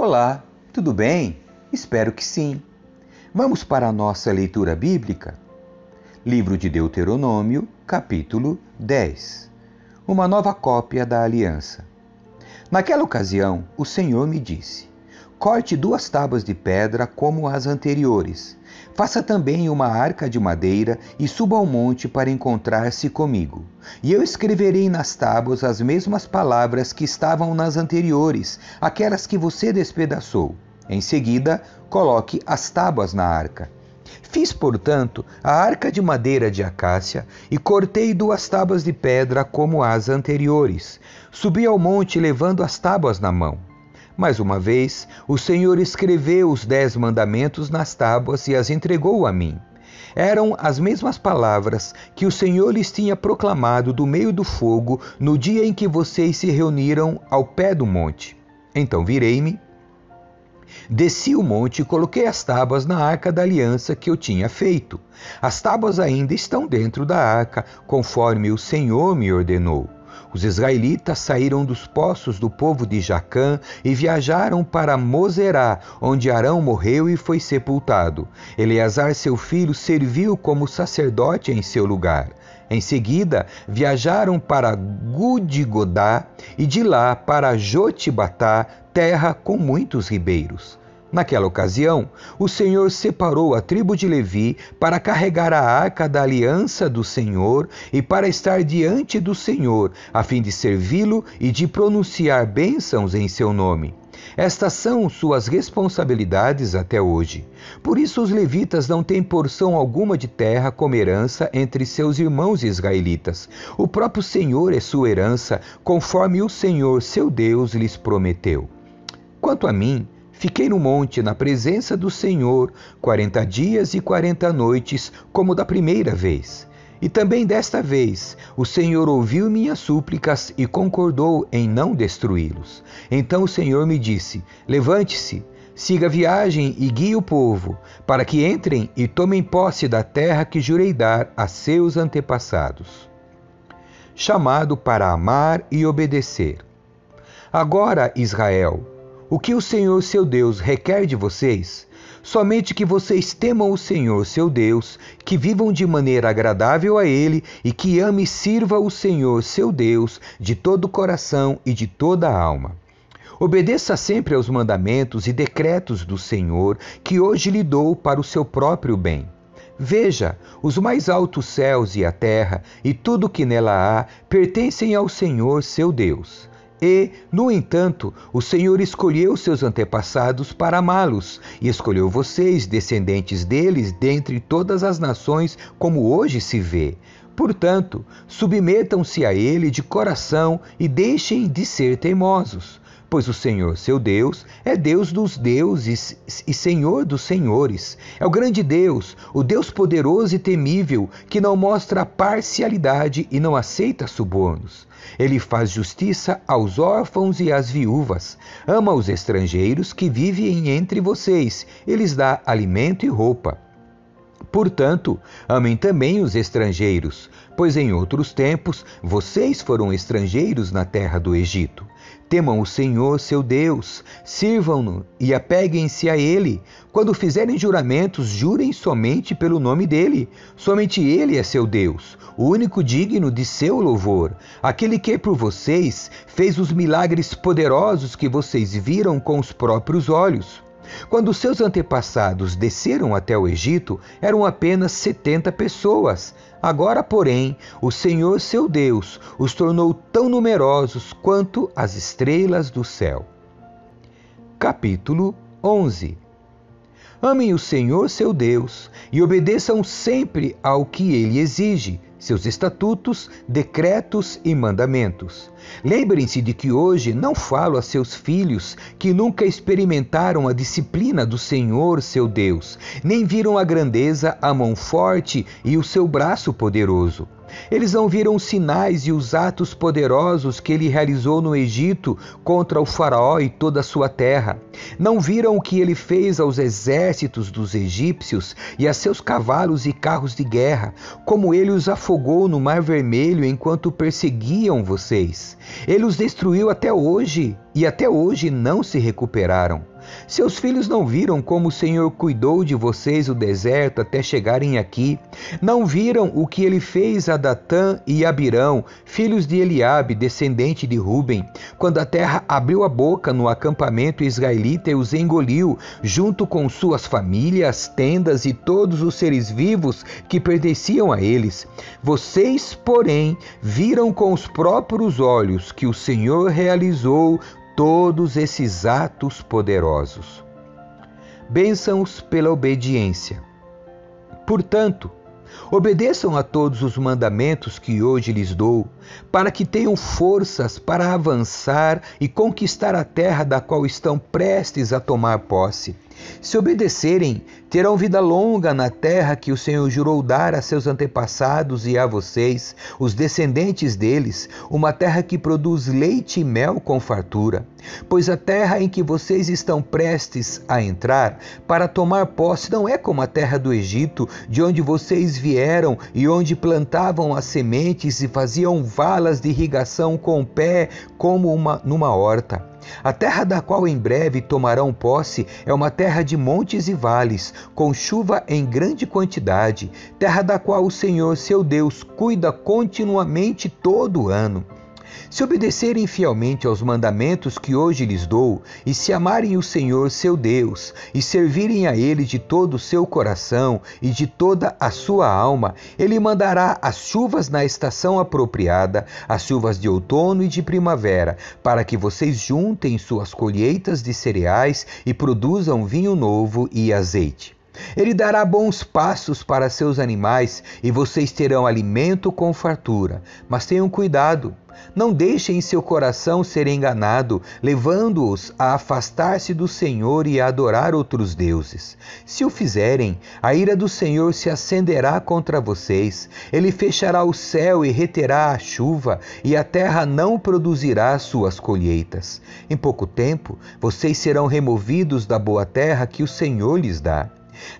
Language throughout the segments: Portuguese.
Olá, tudo bem? Espero que sim. Vamos para a nossa leitura bíblica? Livro de Deuteronômio, capítulo 10. Uma nova cópia da aliança. Naquela ocasião, o Senhor me disse: Corte duas tábuas de pedra como as anteriores. Faça também uma arca de madeira e suba ao monte para encontrar-se comigo. E eu escreverei nas tábuas as mesmas palavras que estavam nas anteriores, aquelas que você despedaçou. Em seguida, coloque as tábuas na arca. Fiz, portanto, a arca de madeira de acácia e cortei duas tábuas de pedra como as anteriores. Subi ao monte levando as tábuas na mão. Mais uma vez, o Senhor escreveu os dez mandamentos nas tábuas e as entregou a mim. Eram as mesmas palavras que o Senhor lhes tinha proclamado do meio do fogo no dia em que vocês se reuniram ao pé do monte. Então virei-me, desci o monte e coloquei as tábuas na arca da aliança que eu tinha feito. As tábuas ainda estão dentro da arca, conforme o Senhor me ordenou. Os israelitas saíram dos poços do povo de Jacã e viajaram para Moserá, onde Arão morreu e foi sepultado. Eleazar, seu filho, serviu como sacerdote em seu lugar. Em seguida, viajaram para Gudigodá e de lá para Jotibatá, terra com muitos ribeiros. Naquela ocasião, o Senhor separou a tribo de Levi para carregar a arca da aliança do Senhor e para estar diante do Senhor, a fim de servi-lo e de pronunciar bênçãos em seu nome. Estas são suas responsabilidades até hoje. Por isso, os levitas não têm porção alguma de terra como herança entre seus irmãos israelitas. O próprio Senhor é sua herança, conforme o Senhor, seu Deus, lhes prometeu. Quanto a mim, Fiquei no monte, na presença do Senhor, quarenta dias e quarenta noites, como da primeira vez. E também desta vez o Senhor ouviu minhas súplicas e concordou em não destruí-los. Então o Senhor me disse: Levante-se, siga a viagem e guie o povo, para que entrem e tomem posse da terra que jurei dar a seus antepassados. Chamado para amar e obedecer. Agora, Israel, o que o Senhor seu Deus requer de vocês? Somente que vocês temam o Senhor seu Deus, que vivam de maneira agradável a Ele e que ame e sirva o Senhor seu Deus de todo o coração e de toda a alma. Obedeça sempre aos mandamentos e decretos do Senhor, que hoje lhe dou para o seu próprio bem. Veja, os mais altos céus e a terra, e tudo que nela há, pertencem ao Senhor seu Deus. E, no entanto, o Senhor escolheu seus antepassados para amá-los, e escolheu vocês, descendentes deles, dentre todas as nações, como hoje se vê. Portanto, submetam-se a Ele de coração e deixem de ser teimosos pois o Senhor, seu Deus, é Deus dos deuses e Senhor dos senhores. É o grande Deus, o Deus poderoso e temível, que não mostra parcialidade e não aceita subornos. Ele faz justiça aos órfãos e às viúvas, ama os estrangeiros que vivem entre vocês, e lhes dá alimento e roupa. Portanto, amem também os estrangeiros, pois em outros tempos vocês foram estrangeiros na terra do Egito. Temam o Senhor, seu Deus, sirvam-no e apeguem-se a Ele. Quando fizerem juramentos, jurem somente pelo nome dele. Somente Ele é seu Deus, o único digno de seu louvor, aquele que por vocês fez os milagres poderosos que vocês viram com os próprios olhos. Quando seus antepassados desceram até o Egito, eram apenas setenta pessoas. Agora, porém, o Senhor seu Deus os tornou tão numerosos quanto as estrelas do céu. Capítulo 11 Amem o Senhor seu Deus e obedeçam sempre ao que ele exige seus estatutos, decretos e mandamentos. Lembrem-se de que hoje não falo a seus filhos que nunca experimentaram a disciplina do Senhor, seu Deus, nem viram a grandeza, a mão forte e o seu braço poderoso. Eles não viram os sinais e os atos poderosos que ele realizou no Egito contra o Faraó e toda a sua terra. Não viram o que ele fez aos exércitos dos egípcios e a seus cavalos e carros de guerra, como ele os afogou no Mar Vermelho enquanto perseguiam vocês. Ele os destruiu até hoje e até hoje não se recuperaram. Seus filhos não viram como o Senhor cuidou de vocês o deserto até chegarem aqui. Não viram o que ele fez a Datã e Abirão, filhos de Eliabe, descendente de Ruben, quando a terra abriu a boca no acampamento israelita e os engoliu, junto com suas famílias, tendas e todos os seres vivos que pertenciam a eles. Vocês, porém, viram com os próprios olhos que o Senhor realizou todos esses atos poderosos. Bênçãos pela obediência. Portanto, obedeçam a todos os mandamentos que hoje lhes dou, para que tenham forças para avançar e conquistar a terra da qual estão prestes a tomar posse se obedecerem, terão vida longa na terra que o Senhor jurou dar a seus antepassados e a vocês, os descendentes deles, uma terra que produz leite e mel com fartura. Pois a terra em que vocês estão prestes a entrar para tomar posse não é como a terra do Egito, de onde vocês vieram e onde plantavam as sementes e faziam valas de irrigação com o pé, como uma numa horta. A terra da qual em breve tomarão posse é uma terra de montes e vales, com chuva em grande quantidade, terra da qual o Senhor, seu Deus, cuida continuamente todo ano. Se obedecerem fielmente aos mandamentos que hoje lhes dou, e se amarem o Senhor seu Deus, e servirem a Ele de todo o seu coração e de toda a sua alma, Ele mandará as chuvas na estação apropriada, as chuvas de outono e de primavera, para que vocês juntem suas colheitas de cereais e produzam vinho novo e azeite. Ele dará bons passos para seus animais e vocês terão alimento com fartura. Mas tenham cuidado, não deixem seu coração ser enganado, levando-os a afastar-se do Senhor e a adorar outros deuses. Se o fizerem, a ira do Senhor se acenderá contra vocês. Ele fechará o céu e reterá a chuva, e a terra não produzirá suas colheitas. Em pouco tempo, vocês serão removidos da boa terra que o Senhor lhes dá.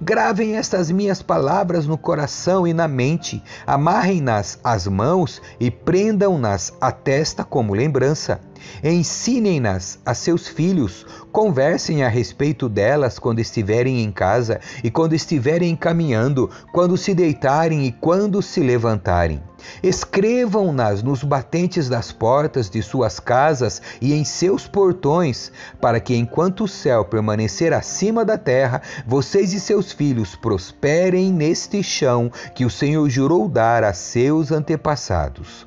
Gravem estas minhas palavras no coração e na mente, amarrem-nas às mãos e prendam-nas à testa como lembrança. Ensinem-nas a seus filhos, conversem a respeito delas quando estiverem em casa e quando estiverem caminhando, quando se deitarem e quando se levantarem. Escrevam-nas nos batentes das portas de suas casas e em seus portões, para que enquanto o céu permanecer acima da terra, vocês e seus filhos prosperem neste chão que o Senhor jurou dar a seus antepassados.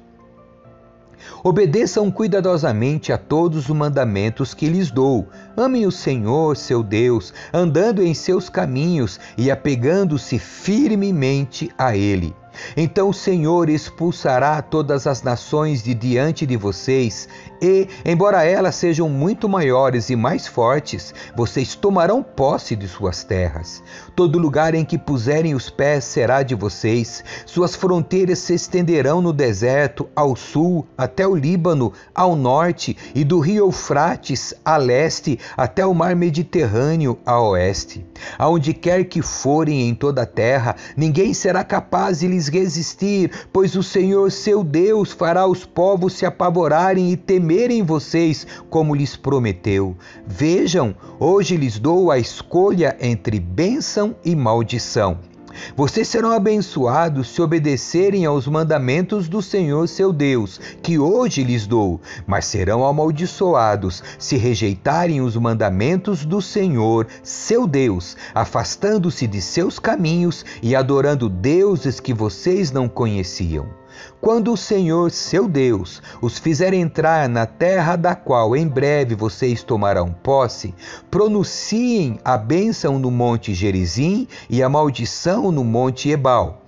Obedeçam cuidadosamente a todos os mandamentos que lhes dou. Amem o Senhor, seu Deus, andando em seus caminhos e apegando-se firmemente a Ele. Então o Senhor expulsará todas as nações de diante de vocês, e, embora elas sejam muito maiores e mais fortes, vocês tomarão posse de suas terras. Todo lugar em que puserem os pés será de vocês. Suas fronteiras se estenderão no deserto, ao sul, até o Líbano, ao norte, e do rio Eufrates a leste, até o mar Mediterrâneo a oeste. Aonde quer que forem em toda a terra, ninguém será capaz de lhes resistir, pois o Senhor seu Deus fará os povos se apavorarem e temerem vocês, como lhes prometeu. Vejam, hoje lhes dou a escolha entre bênção e maldição. Vocês serão abençoados se obedecerem aos mandamentos do Senhor seu Deus, que hoje lhes dou, mas serão amaldiçoados se rejeitarem os mandamentos do Senhor seu Deus, afastando-se de seus caminhos e adorando deuses que vocês não conheciam. Quando o Senhor, seu Deus, os fizer entrar na terra da qual em breve vocês tomarão posse, pronunciem a bênção no monte Gerizim e a maldição no monte Ebal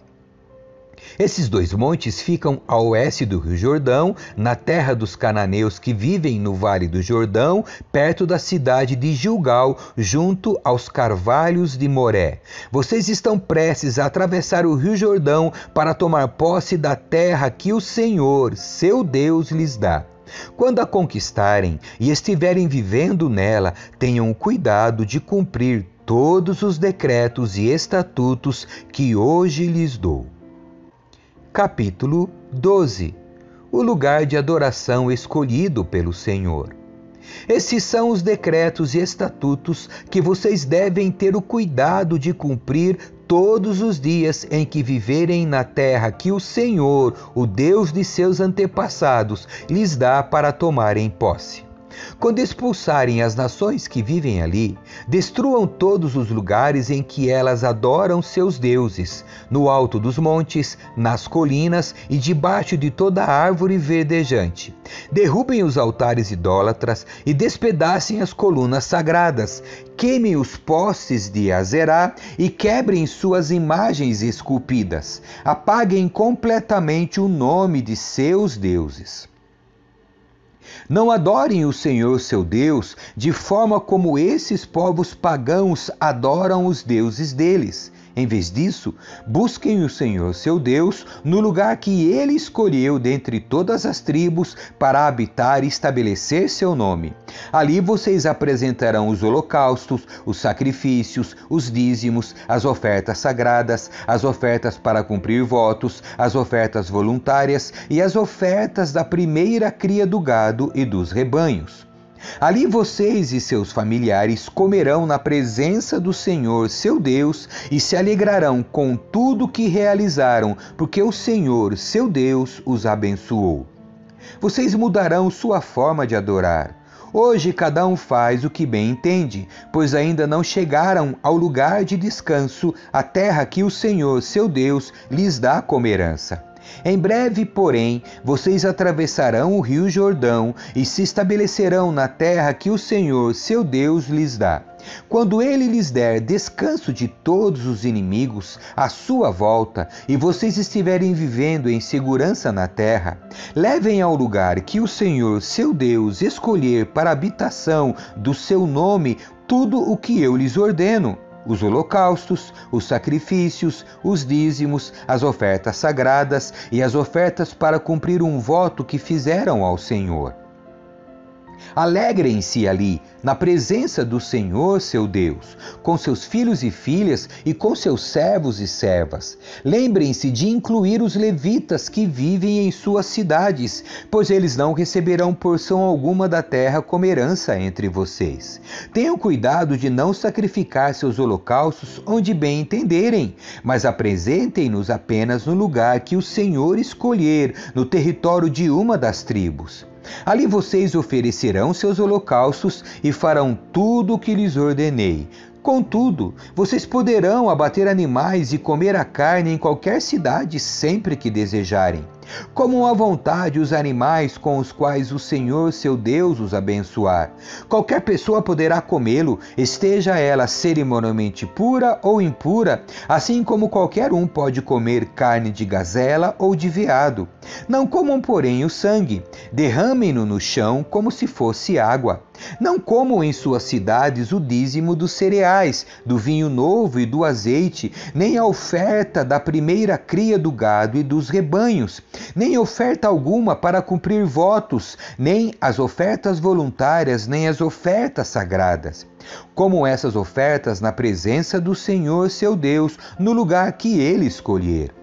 Esses dois montes ficam a oeste do Rio Jordão, na terra dos cananeus que vivem no Vale do Jordão, perto da cidade de Gilgal, junto aos carvalhos de Moré. Vocês estão prestes a atravessar o Rio Jordão para tomar posse da terra que o Senhor, seu Deus, lhes dá. Quando a conquistarem e estiverem vivendo nela, tenham cuidado de cumprir todos os decretos e estatutos que hoje lhes dou. Capítulo 12 O lugar de adoração escolhido pelo Senhor. Esses são os decretos e estatutos que vocês devem ter o cuidado de cumprir todos os dias em que viverem na terra que o Senhor, o Deus de seus antepassados, lhes dá para tomarem posse. Quando expulsarem as nações que vivem ali, destruam todos os lugares em que elas adoram seus deuses, no alto dos montes, nas colinas e debaixo de toda árvore verdejante. Derrubem os altares idólatras e despedacem as colunas sagradas. Queimem os postes de Azerá e quebrem suas imagens esculpidas. Apaguem completamente o nome de seus deuses. Não adorem o Senhor seu Deus de forma como esses povos pagãos adoram os deuses deles. Em vez disso, busquem o Senhor seu Deus no lugar que ele escolheu dentre todas as tribos para habitar e estabelecer seu nome. Ali vocês apresentarão os holocaustos, os sacrifícios, os dízimos, as ofertas sagradas, as ofertas para cumprir votos, as ofertas voluntárias e as ofertas da primeira cria do gado e dos rebanhos. Ali vocês e seus familiares comerão na presença do Senhor, seu Deus, e se alegrarão com tudo que realizaram, porque o Senhor, seu Deus, os abençoou. Vocês mudarão sua forma de adorar. Hoje cada um faz o que bem entende, pois ainda não chegaram ao lugar de descanso, a terra que o Senhor, seu Deus, lhes dá como herança. Em breve, porém, vocês atravessarão o rio Jordão e se estabelecerão na terra que o Senhor, seu Deus, lhes dá. Quando ele lhes der descanso de todos os inimigos à sua volta e vocês estiverem vivendo em segurança na terra, levem ao lugar que o Senhor, seu Deus, escolher para habitação do seu nome tudo o que eu lhes ordeno os holocaustos, os sacrifícios, os dízimos, as ofertas sagradas e as ofertas para cumprir um voto que fizeram ao Senhor. Alegrem-se ali, na presença do Senhor seu Deus, com seus filhos e filhas e com seus servos e servas. Lembrem-se de incluir os levitas que vivem em suas cidades, pois eles não receberão porção alguma da terra como herança entre vocês. Tenham cuidado de não sacrificar seus holocaustos onde bem entenderem, mas apresentem-nos apenas no lugar que o Senhor escolher, no território de uma das tribos. Ali vocês oferecerão seus holocaustos e farão tudo o que lhes ordenei. Contudo, vocês poderão abater animais e comer a carne em qualquer cidade sempre que desejarem. Comam à vontade os animais com os quais o Senhor seu Deus os abençoar. Qualquer pessoa poderá comê-lo, esteja ela cerimonialmente pura ou impura, assim como qualquer um pode comer carne de gazela ou de veado. Não comam, porém, o sangue, derramem-no no chão como se fosse água. Não comam em suas cidades o dízimo dos cereais, do vinho novo e do azeite, nem a oferta da primeira cria do gado e dos rebanhos, nem oferta alguma para cumprir votos, nem as ofertas voluntárias, nem as ofertas sagradas. Como essas ofertas na presença do Senhor seu Deus, no lugar que ele escolher.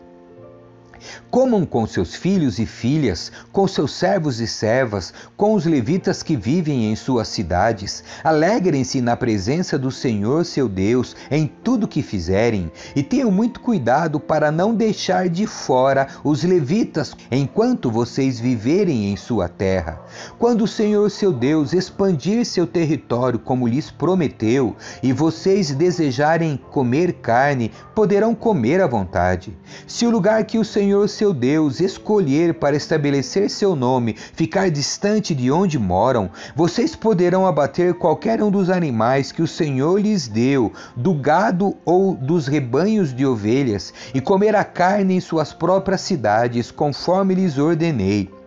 Comam com seus filhos e filhas, com seus servos e servas, com os levitas que vivem em suas cidades. Alegrem-se na presença do Senhor seu Deus em tudo que fizerem, e tenham muito cuidado para não deixar de fora os levitas enquanto vocês viverem em sua terra. Quando o Senhor seu Deus expandir seu território como lhes prometeu, e vocês desejarem comer carne, poderão comer à vontade. Se o lugar que o Senhor Senhor seu Deus escolher para estabelecer seu nome, ficar distante de onde moram, vocês poderão abater qualquer um dos animais que o Senhor lhes deu, do gado ou dos rebanhos de ovelhas, e comer a carne em suas próprias cidades, conforme lhes ordenei.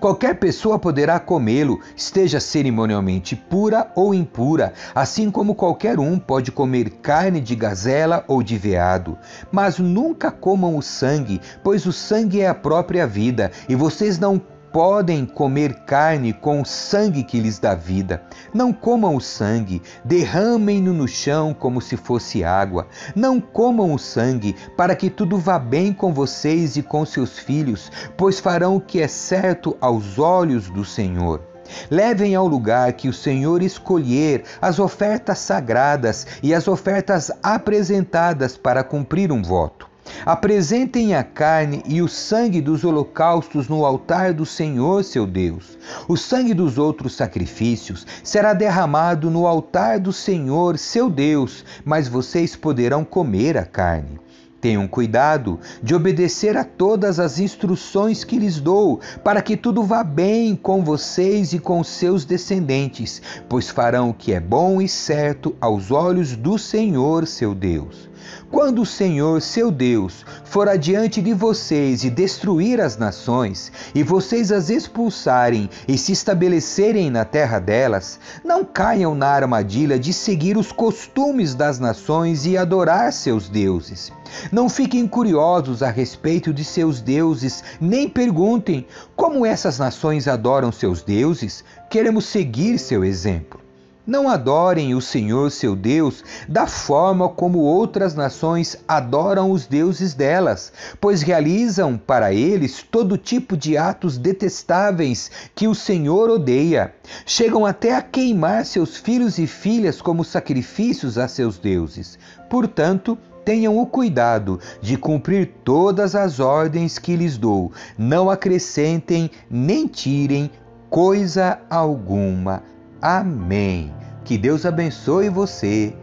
Qualquer pessoa poderá comê-lo, esteja cerimonialmente pura ou impura, assim como qualquer um pode comer carne de gazela ou de veado. Mas nunca comam o sangue, pois o sangue é a própria vida, e vocês não podem comer carne com o sangue que lhes dá vida. Não comam o sangue, derramem-no no chão como se fosse água. Não comam o sangue, para que tudo vá bem com vocês e com seus filhos, pois farão o que é certo aos olhos do Senhor. Levem ao lugar que o Senhor escolher as ofertas sagradas e as ofertas apresentadas para cumprir um voto. Apresentem a carne e o sangue dos holocaustos no altar do Senhor seu Deus. O sangue dos outros sacrifícios será derramado no altar do Senhor seu Deus, mas vocês poderão comer a carne. Tenham cuidado de obedecer a todas as instruções que lhes dou, para que tudo vá bem com vocês e com seus descendentes, pois farão o que é bom e certo aos olhos do Senhor seu Deus. Quando o Senhor, seu Deus, for adiante de vocês e destruir as nações, e vocês as expulsarem e se estabelecerem na terra delas, não caiam na armadilha de seguir os costumes das nações e adorar seus deuses. Não fiquem curiosos a respeito de seus deuses, nem perguntem como essas nações adoram seus deuses. Queremos seguir seu exemplo. Não adorem o Senhor seu Deus da forma como outras nações adoram os deuses delas, pois realizam para eles todo tipo de atos detestáveis que o Senhor odeia. Chegam até a queimar seus filhos e filhas como sacrifícios a seus deuses. Portanto, tenham o cuidado de cumprir todas as ordens que lhes dou. Não acrescentem nem tirem coisa alguma. Amém. Que Deus abençoe você.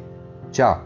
Tchau.